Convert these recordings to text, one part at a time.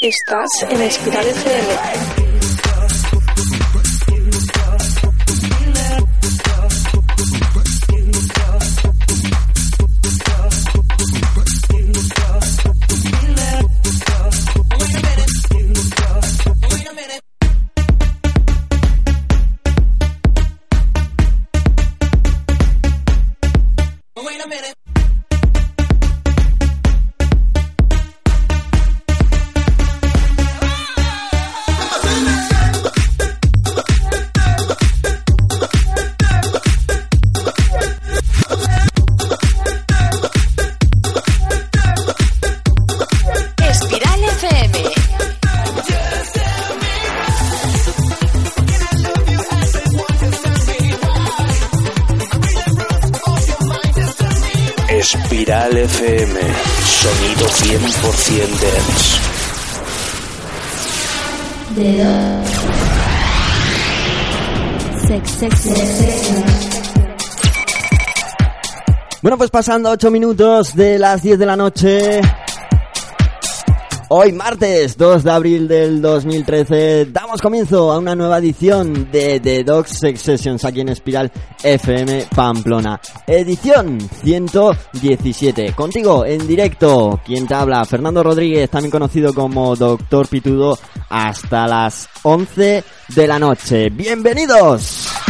Estás en Espiral FM. Pues pasando 8 minutos de las 10 de la noche. Hoy martes 2 de abril del 2013 damos comienzo a una nueva edición de The Dogs Sex Sessions aquí en Espiral FM Pamplona. Edición 117. Contigo en directo, quien te habla, Fernando Rodríguez, también conocido como Doctor Pitudo, hasta las 11 de la noche. ¡Bienvenidos!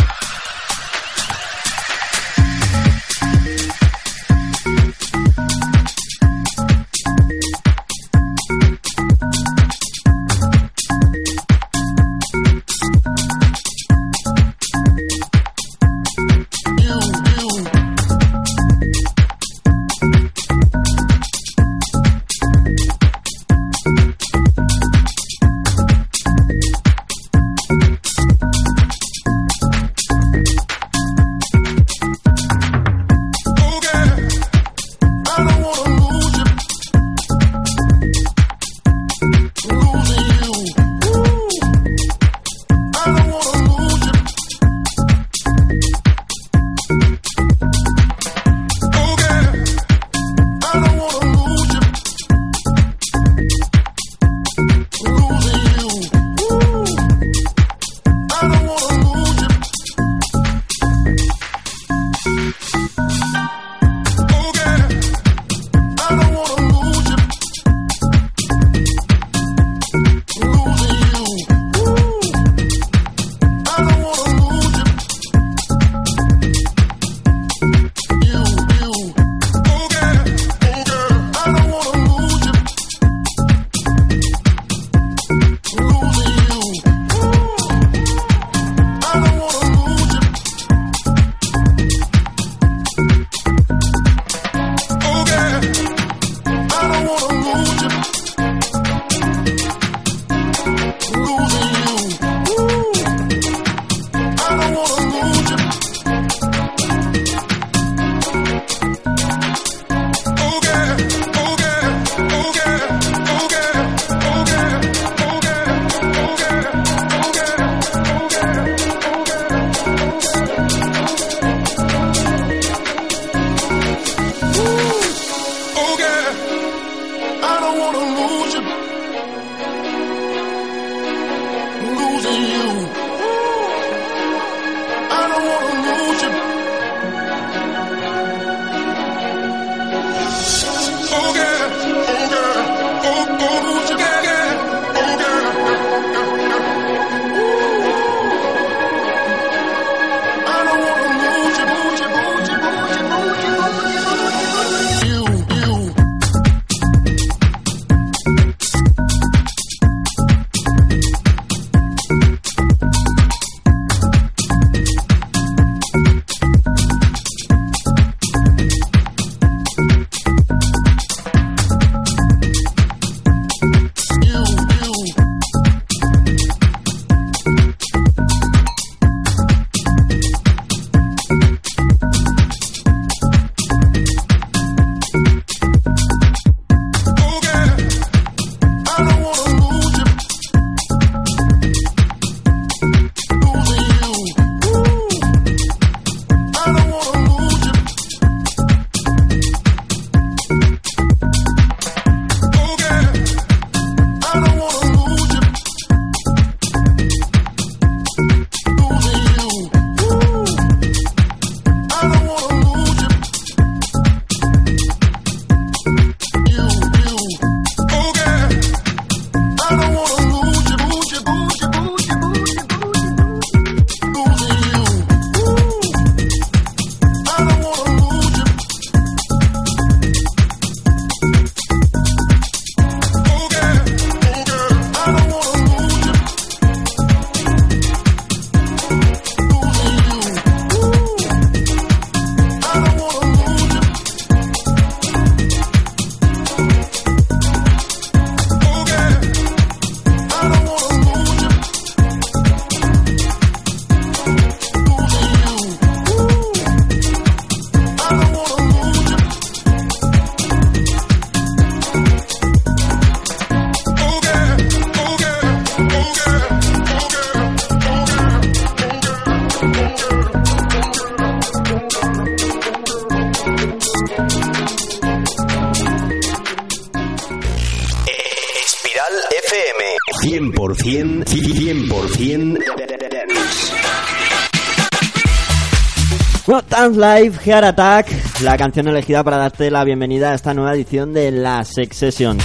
100%, 100% dance. Bueno, Dance Live, Heart Attack, la canción elegida para darte la bienvenida a esta nueva edición de las Sex Sessions.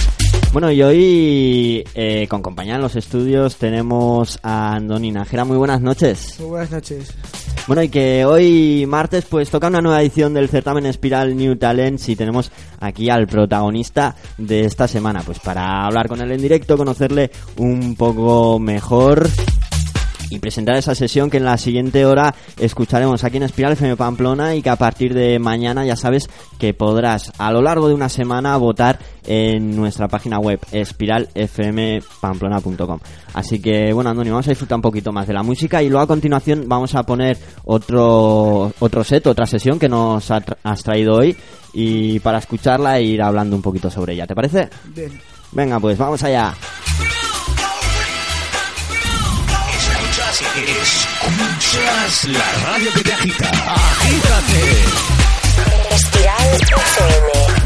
Bueno, y hoy, eh, con compañía en los estudios, tenemos a Andoni Najera. Muy buenas noches. Muy buenas noches. Bueno, y que hoy martes pues toca una nueva edición del certamen Espiral New Talents y tenemos aquí al protagonista de esta semana, pues para hablar con él en directo, conocerle un poco mejor y presentar esa sesión que en la siguiente hora escucharemos aquí en Espiral FM Pamplona y que a partir de mañana ya sabes que podrás a lo largo de una semana votar en nuestra página web espiralfmpamplona.com. Así que bueno, Andoni, vamos a disfrutar un poquito más de la música y luego a continuación vamos a poner otro otro set, otra sesión que nos has traído hoy y para escucharla e ir hablando un poquito sobre ella. ¿Te parece? Bien. Venga, pues vamos allá. Escuchas, escuchas la radio que te agita. Agítate. Espiral FM.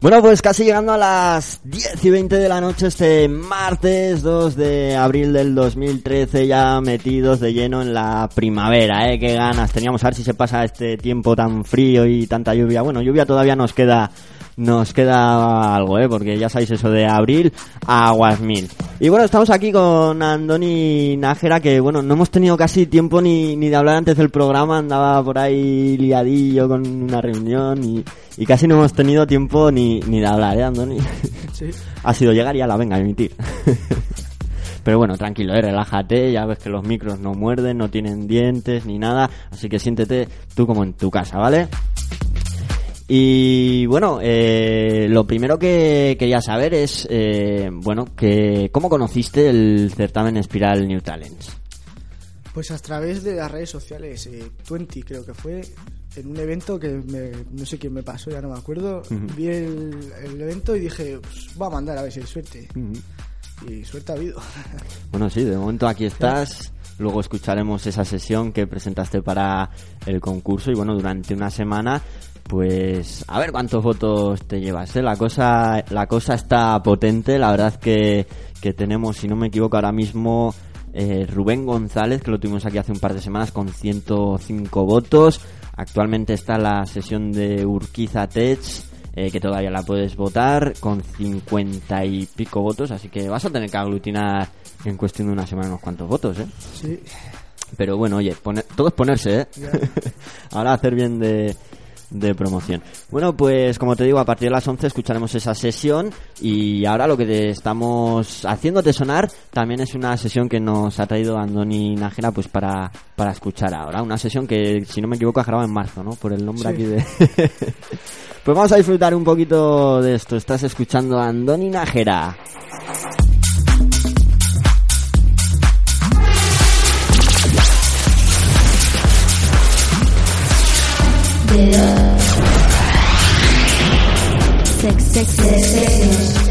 Bueno, pues casi llegando a las 10 y 20 de la noche este martes 2 de abril del 2013 ya metidos de lleno en la primavera, ¿eh? Qué ganas teníamos a ver si se pasa este tiempo tan frío y tanta lluvia. Bueno, lluvia todavía nos queda nos queda algo, ¿eh? Porque ya sabéis eso de abril a aguas mil. Y bueno, estamos aquí con Andoni Nájera, que bueno, no hemos tenido casi tiempo ni, ni de hablar antes del programa, andaba por ahí liadillo con una reunión y, y casi no hemos tenido tiempo ni, ni de hablar, ¿eh, Andoni? Sí. ha sido llegar y ya la venga a emitir. Pero bueno, tranquilo, eh, relájate, ya ves que los micros no muerden, no tienen dientes ni nada, así que siéntete tú como en tu casa, ¿vale? Y bueno, eh, lo primero que quería saber es, eh, bueno, que ¿cómo conociste el certamen Espiral New Talents? Pues a través de las redes sociales, eh, 20 creo que fue, en un evento que me- no sé quién me pasó, ya no me acuerdo. Vi el, el evento y dije, pues, voy a mandar a ver si hay suerte. Y suerte ha habido. Bueno, sí, de momento aquí estás. Luego escucharemos esa sesión que presentaste para el concurso y bueno, durante una semana, pues a ver cuántos votos te llevas. ¿eh? La cosa, la cosa está potente. La verdad que, que tenemos, si no me equivoco, ahora mismo eh, Rubén González, que lo tuvimos aquí hace un par de semanas con 105 votos. Actualmente está la sesión de Urquiza Tech eh, que todavía la puedes votar con 50 y pico votos, así que vas a tener que aglutinar en cuestión de una semana unos cuantos votos, ¿eh? Sí. Pero bueno, oye, pone- todo es ponerse, ¿eh? Ahora hacer bien de, de promoción. Bueno, pues como te digo, a partir de las 11 escucharemos esa sesión y ahora lo que te estamos haciéndote sonar también es una sesión que nos ha traído Andoni Nájera pues para, para escuchar ahora. Una sesión que, si no me equivoco, ha grabado en marzo, ¿no? Por el nombre Sí. aquí de... pues vamos a disfrutar un poquito de esto. Estás escuchando a Andoni Nájera. Sex, sex, sex, sessions.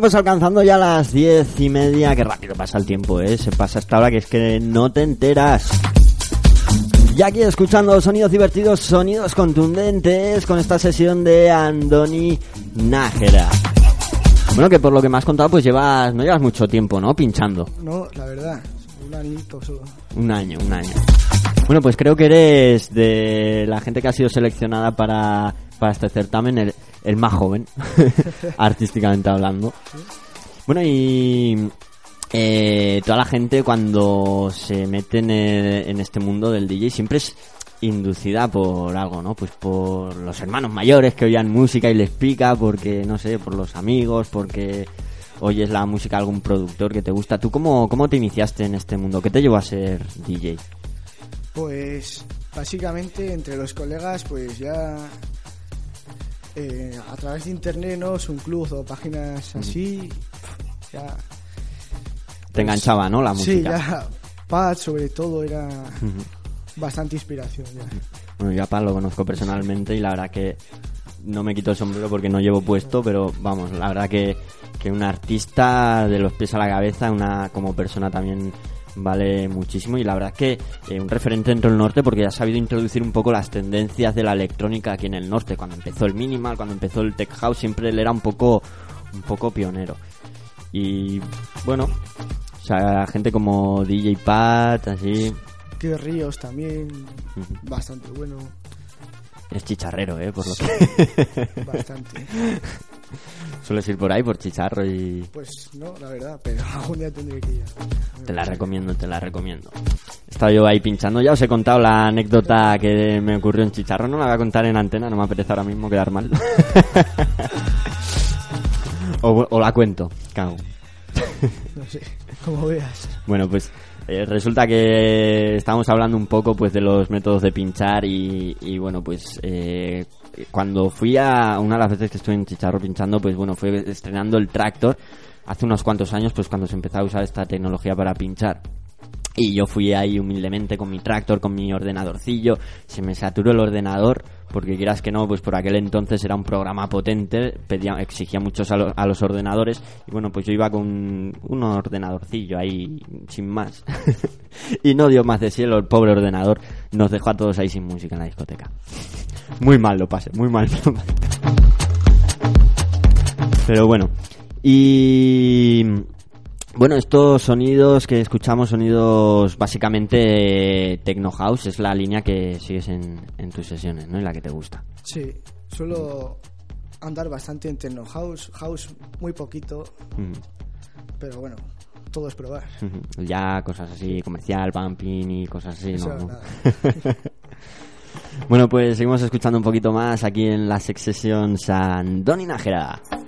Bueno, pues alcanzando ya las diez y media, que rápido pasa el tiempo, ¿eh? Se pasa esta hora que es que no te enteras. Y aquí escuchando sonidos divertidos, sonidos contundentes con esta sesión de Andoni Nájera. Bueno, que por lo que me has contado, pues llevas, no llevas mucho tiempo, ¿no? Pinchando. No, la verdad, un anito solo. Un año, un año. Bueno, pues creo que eres de la gente que ha sido seleccionada para, para este certamen, el, el más joven, artísticamente hablando. Bueno, y eh, toda la gente cuando se mete en, este mundo del DJ siempre es inducida por algo, ¿no? Pues por los hermanos mayores que oían música y les pica, porque, no sé, por los amigos, porque oyes la música de algún productor que te gusta. ¿Tú cómo, cómo te iniciaste en este mundo? ¿Qué te llevó a ser DJ? Pues básicamente entre los colegas pues ya eh, a través de internet, ¿no? Es un club o páginas así, ya... Te enganchaba, ¿no? La Sí, música. ya Pat sobre todo era bastante inspiración ya. Bueno, yo a lo conozco personalmente y la verdad que no me quito el sombrero porque no llevo puesto, pero vamos, la verdad que, que un artista de los pies a la cabeza, una como persona también vale muchísimo y la verdad que eh, un referente dentro del norte porque ha sabido introducir un poco las tendencias de la electrónica aquí en el norte. Cuando empezó el minimal, cuando empezó el tech house, siempre él era un poco, un poco pionero. Y bueno, o sea, gente como DJ Pat, así, Que Ríos también, bastante bueno, es chicharrero, ¿eh? Por lo que... bastante. Sueles ir por ahí por chicharro y Pues no, la verdad, pero algún día tendré que ir. te la recomiendo, te la recomiendo. He estado yo ahí pinchando, ya os he contado la anécdota que me ocurrió en chicharro, no la voy a contar en antena, no me apetece ahora mismo quedar mal. o, o la cuento, cago. No sé, como veas. Bueno, pues eh, resulta que estábamos hablando un poco pues de los métodos de pinchar y, y, bueno, pues eh, cuando fui a una de las veces que estuve en Chicharro pinchando, pues bueno, fue estrenando el Tractor hace unos cuantos años, pues cuando se empezó a usar esta tecnología para pinchar. Y yo fui ahí humildemente con mi tractor, con mi ordenadorcillo, se me saturó el ordenador, porque quieras que no, pues por aquel entonces era un programa potente, pedía, exigía muchos a, lo- a los ordenadores, y bueno, pues yo iba con un ordenadorcillo ahí, sin más. y no dio más de sí el pobre ordenador, nos dejó a todos ahí sin música en la discoteca. Muy mal lo pasé, muy mal. Pero bueno, y bueno, estos sonidos que escuchamos, sonidos básicamente eh, techno house, es la línea que sigues en, en tus sesiones, ¿no? Y la que te gusta. Sí, suelo andar bastante en techno house, house muy poquito, pero bueno, todo es probar. Ya cosas así, comercial, bumping y cosas así, Eso ¿no? bueno, pues seguimos escuchando un poquito más aquí en la Sex Session Sandoni Nájera. Bebele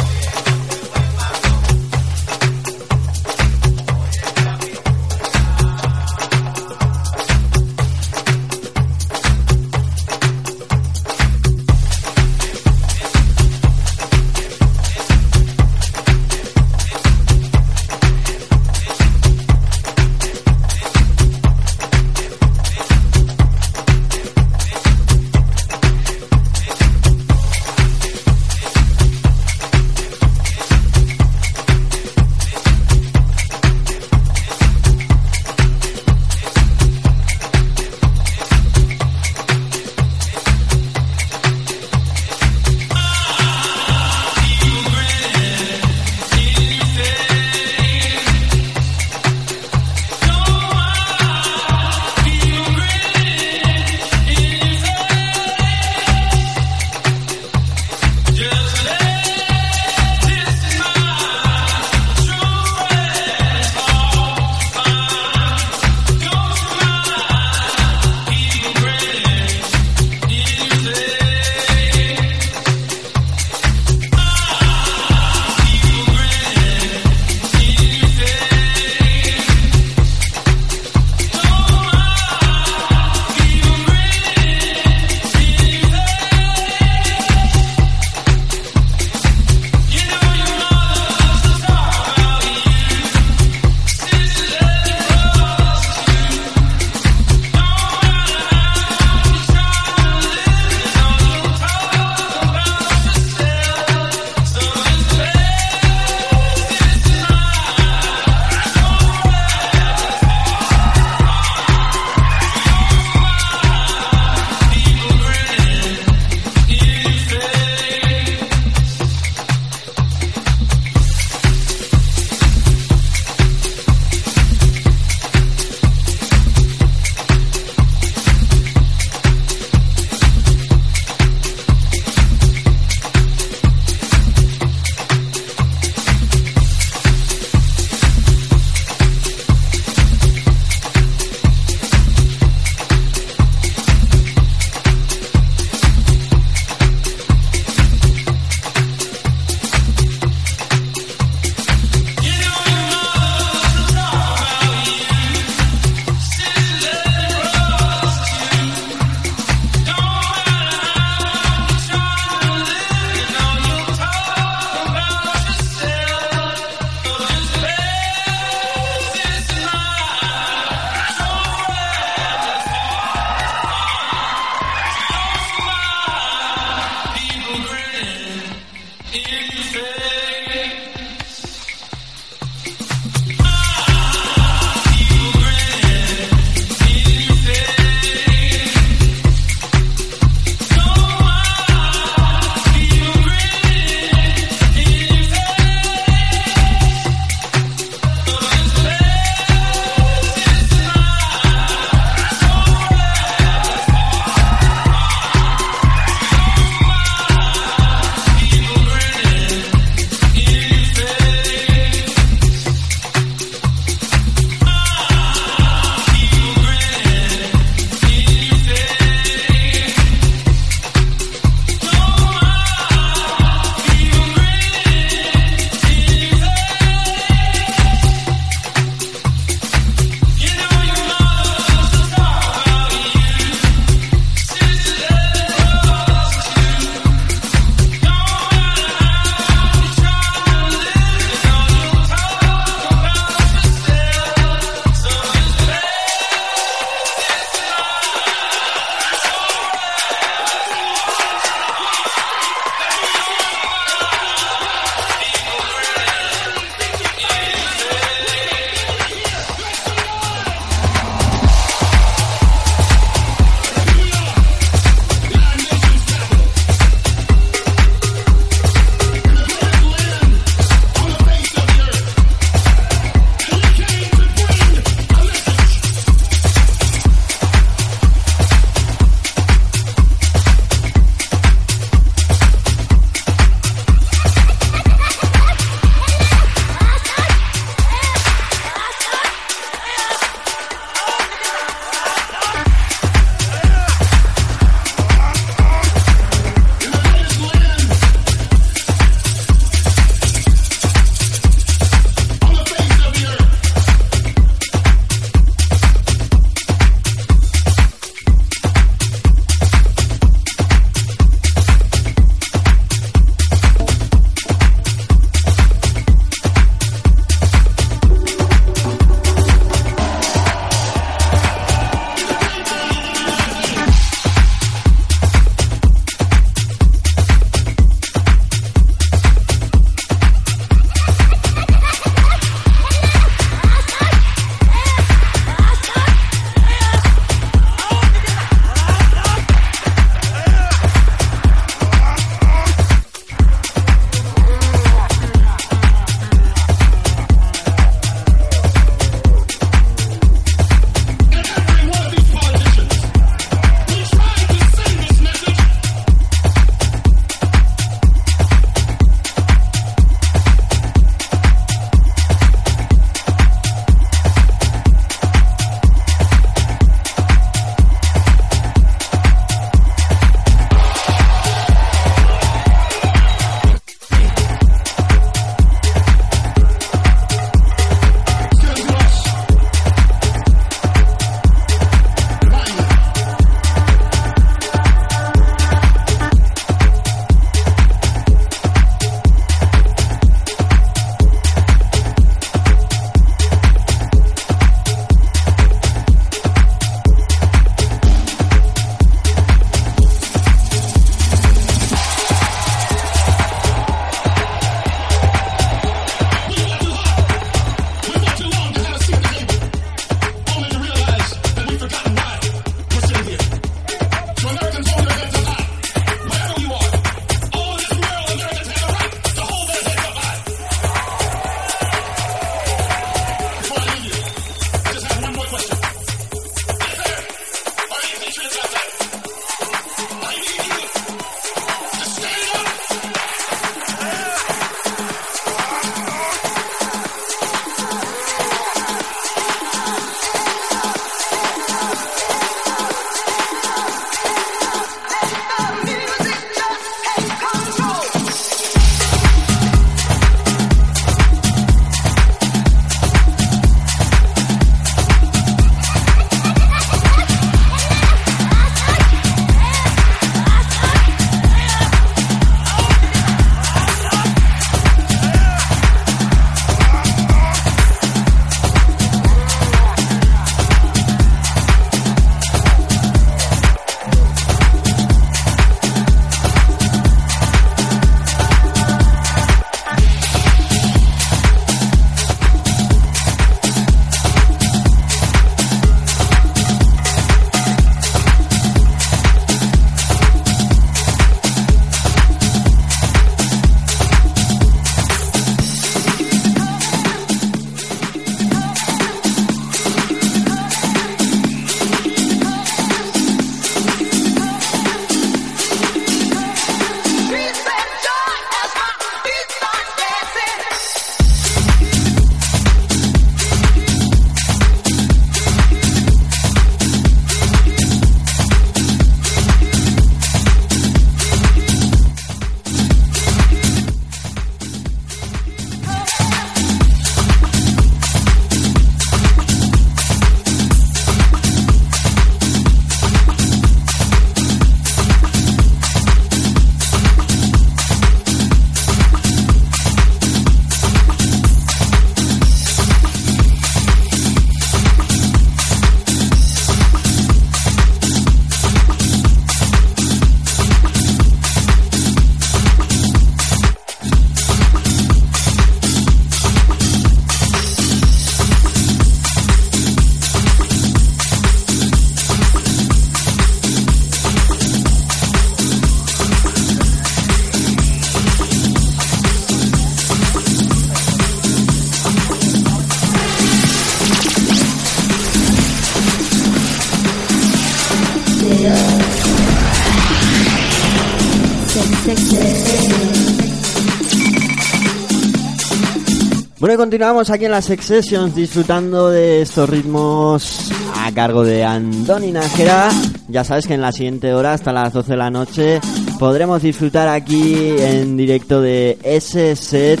Continuamos aquí en las Sessions disfrutando de estos ritmos a cargo de Andoni Nájera. Ya sabes que en la siguiente hora, hasta las 12 de la noche, podremos disfrutar aquí en directo de ese set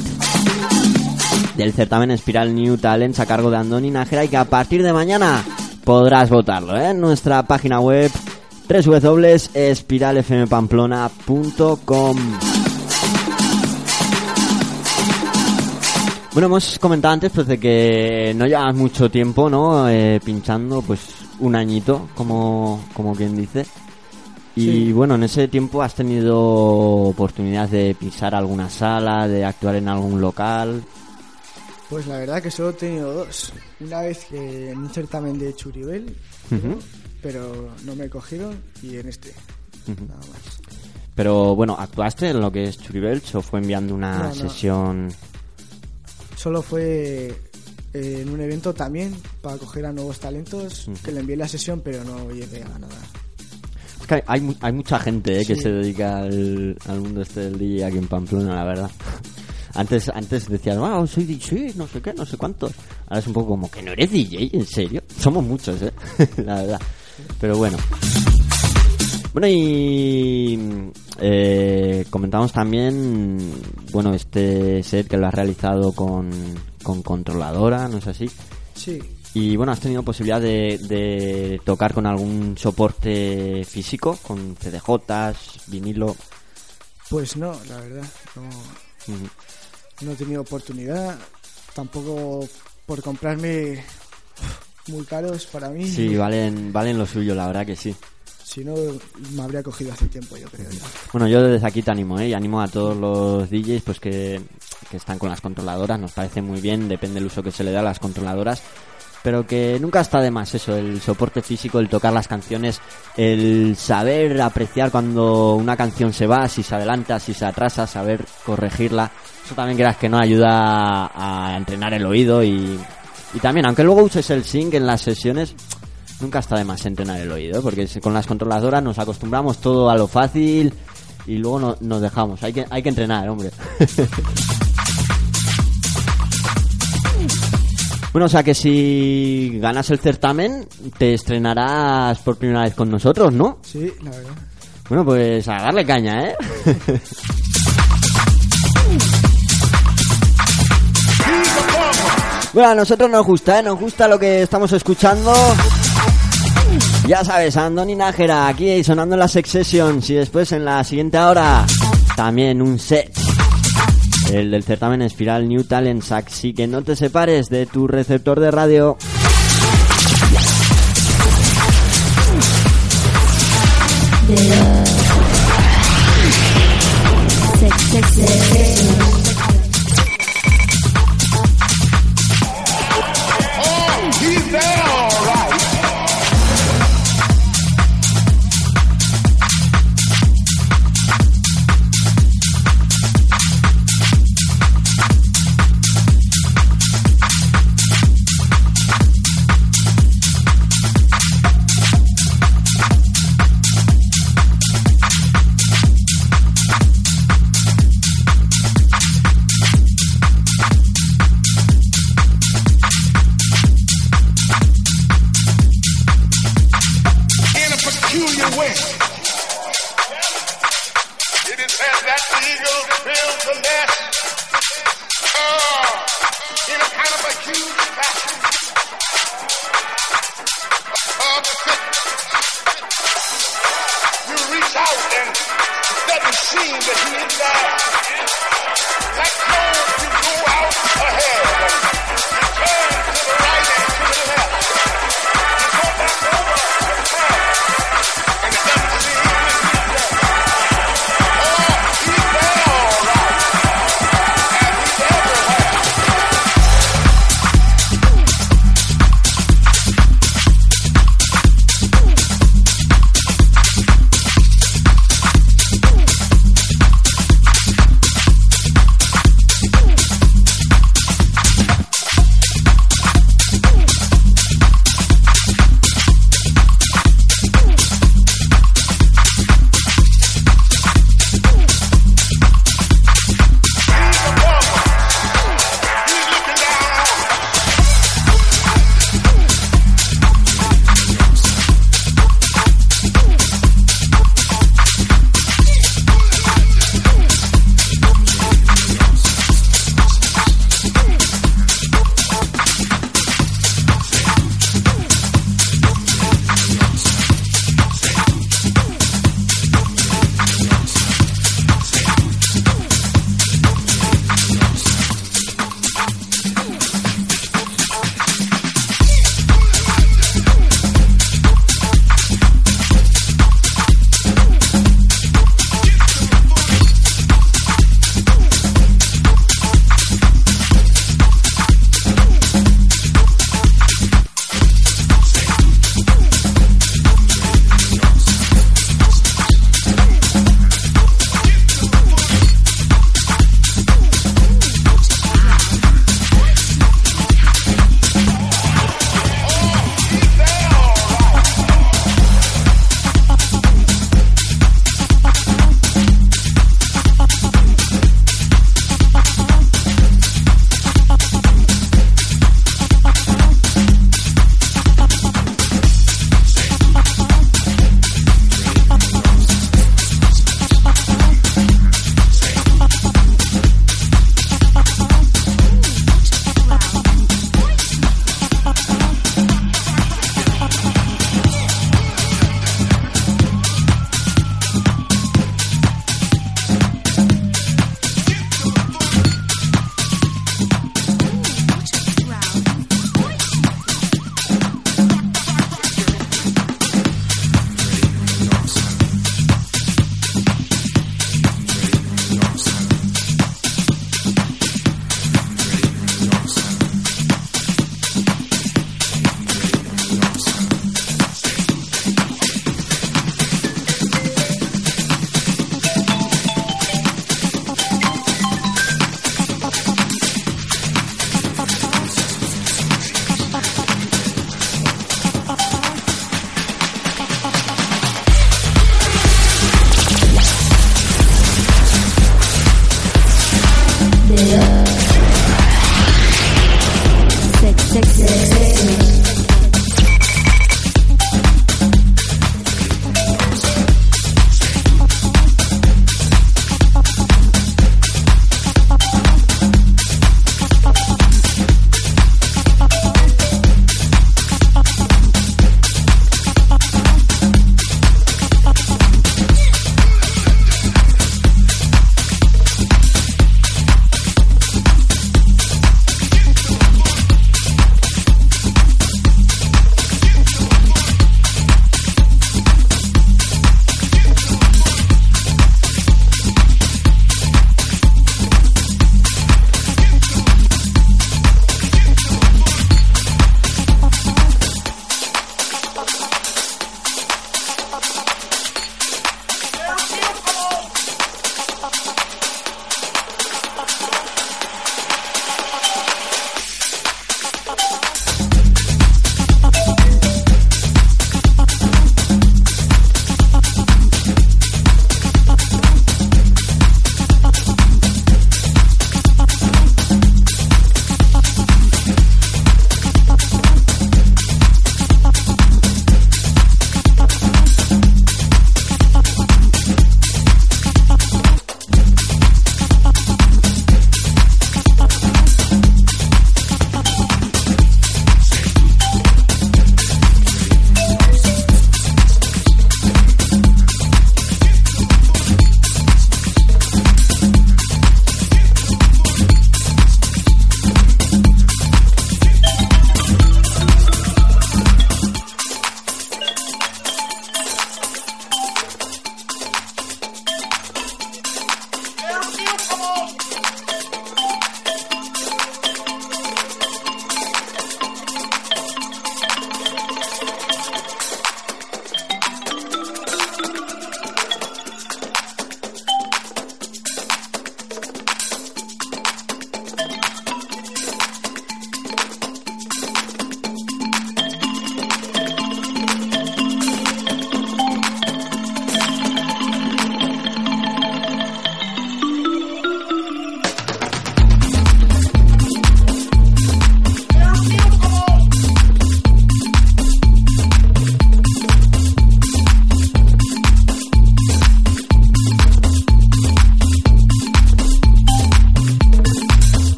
del certamen Espiral New Talents a cargo de Andoni Nájera y que a partir de mañana podrás votarlo ¿eh? en nuestra página web www.espiralfmpamplona.com Bueno, hemos comentado antes pues de que no llevas mucho tiempo, ¿no? Eh, pinchando, pues un añito, como, como quien dice. Y Sí. bueno, en ese tiempo has tenido oportunidad de pisar alguna sala, de actuar en algún local. Pues la verdad que solo he tenido dos. Una vez que en un certamen de Churibel, pero no me cogieron, y en este, nada más. Pero bueno, ¿actuaste en lo que es Churibelch o fue enviando una No, no. sesión? Solo fue eh, en un evento también para coger a nuevos talentos, que le envié la sesión, pero no llegué a nada. Es que hay, hay mucha gente eh, que se dedica al, al mundo este del DJ aquí en Pamplona, la verdad. Antes, antes decías, wow, soy DJ, no sé qué, no sé cuántos. Ahora es un poco como que no eres DJ, ¿en serio? Somos muchos, ¿eh? la verdad. Pero bueno. Bueno, y eh, comentamos también, bueno, este set que lo has realizado con, con controladora, ¿no es así? Sí, Y bueno, has tenido posibilidad de, de tocar con algún soporte físico, con CDJs, vinilo. pues no, la verdad, no, no he tenido oportunidad. Tampoco por comprarme muy caros para mí. Sí, valen, valen lo suyo, la verdad que sí. Si no, me habría cogido hace tiempo, yo creo. Bueno, yo desde aquí te animo, ¿eh? Y animo a todos los DJs pues que, que están con las controladoras, nos parece muy bien, depende del uso que se le da a las controladoras, pero que nunca está de más eso, el soporte físico, el tocar las canciones, el saber apreciar cuando una canción se va, si se adelanta, si se atrasa, saber corregirla. Eso también creas que no ayuda a entrenar el oído y, y también, aunque luego uses el sync en las sesiones, nunca está de más entrenar el oído, ¿eh? porque con las controladoras nos acostumbramos todo a lo fácil y luego no- nos dejamos. Hay que, hay que entrenar, hombre. bueno, o sea que si ganas el certamen, te estrenarás por primera vez con nosotros, ¿no? Sí, la verdad. Bueno, pues a darle caña, ¿eh? bueno, a nosotros nos gusta, ¿eh? Nos gusta lo que estamos escuchando. Ya sabes, Andoni Nájera aquí sonando la Sex y después en la siguiente hora también un set. El del certamen Espiral New Talents, así que no te separes de tu receptor de radio.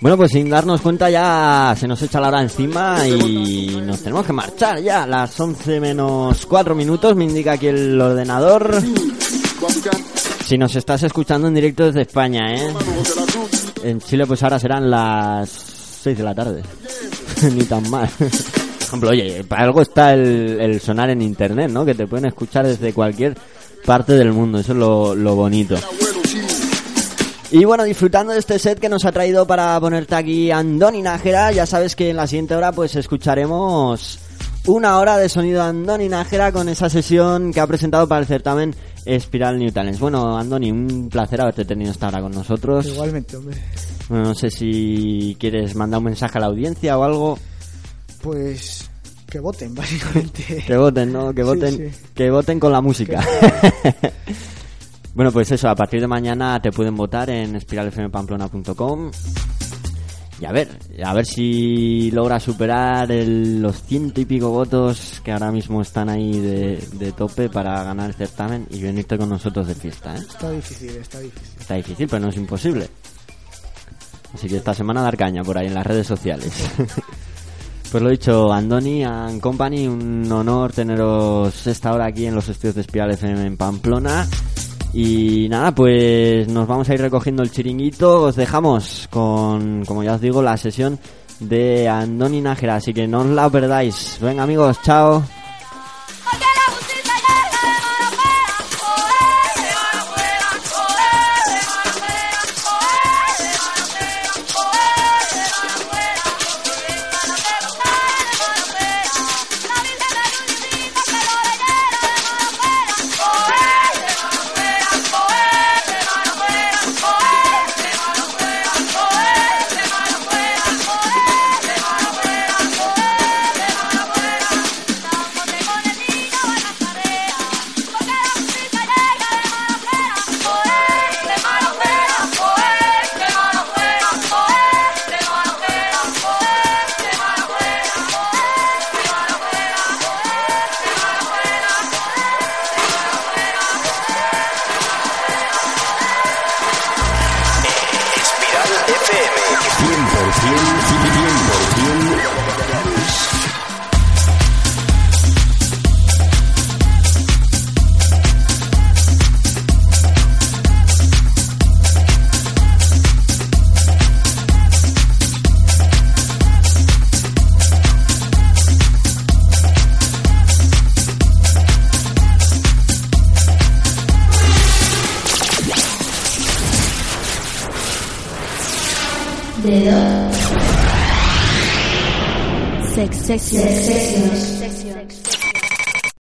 Bueno, pues sin darnos cuenta ya se nos echa la hora encima y nos tenemos que marchar ya. Las 11 menos 4 minutos me indica aquí el ordenador. Si nos estás escuchando en directo desde España, ¿eh? En Chile pues ahora serán las 6 de la tarde. Ni tan mal. Por ejemplo, oye, para algo está el, el sonar en internet, ¿no? Que te pueden escuchar desde cualquier parte del mundo. Eso es lo, lo bonito. Y bueno, disfrutando de este set que nos ha traído para ponerte aquí Andoni Nájera, ya sabes que en la siguiente hora pues escucharemos una hora de sonido Andoni Nájera con esa sesión que ha presentado para el certamen Espiral New Talents. Bueno, Andoni, un placer haberte tenido esta hora con nosotros. Igualmente, hombre. Bueno, no sé si quieres mandar un mensaje a la audiencia o algo. Pues que voten, básicamente. Que voten, ¿no? Que Sí, voten, sí. que voten con la música. bueno, pues eso, a partir de mañana te pueden votar en espiralfmpamplona.com. Y a ver, a ver si logra superar el- los ciento y pico votos que ahora mismo están ahí de, de tope para ganar el certamen y venirte con nosotros de fiesta, ¿eh? Está difícil, está difícil. Está difícil, pero no es imposible. Así que esta semana dar caña por ahí en las redes sociales. pues lo dicho, Andoni and Company, un honor teneros esta hora aquí en los estudios de Espiral FM en Pamplona. Y nada, pues nos vamos a ir recogiendo el chiringuito. Os dejamos con, como ya os digo, la sesión de Andoni Nájera. Así que no os la perdáis. Venga amigos, chao. Dedo. Sex Sessions.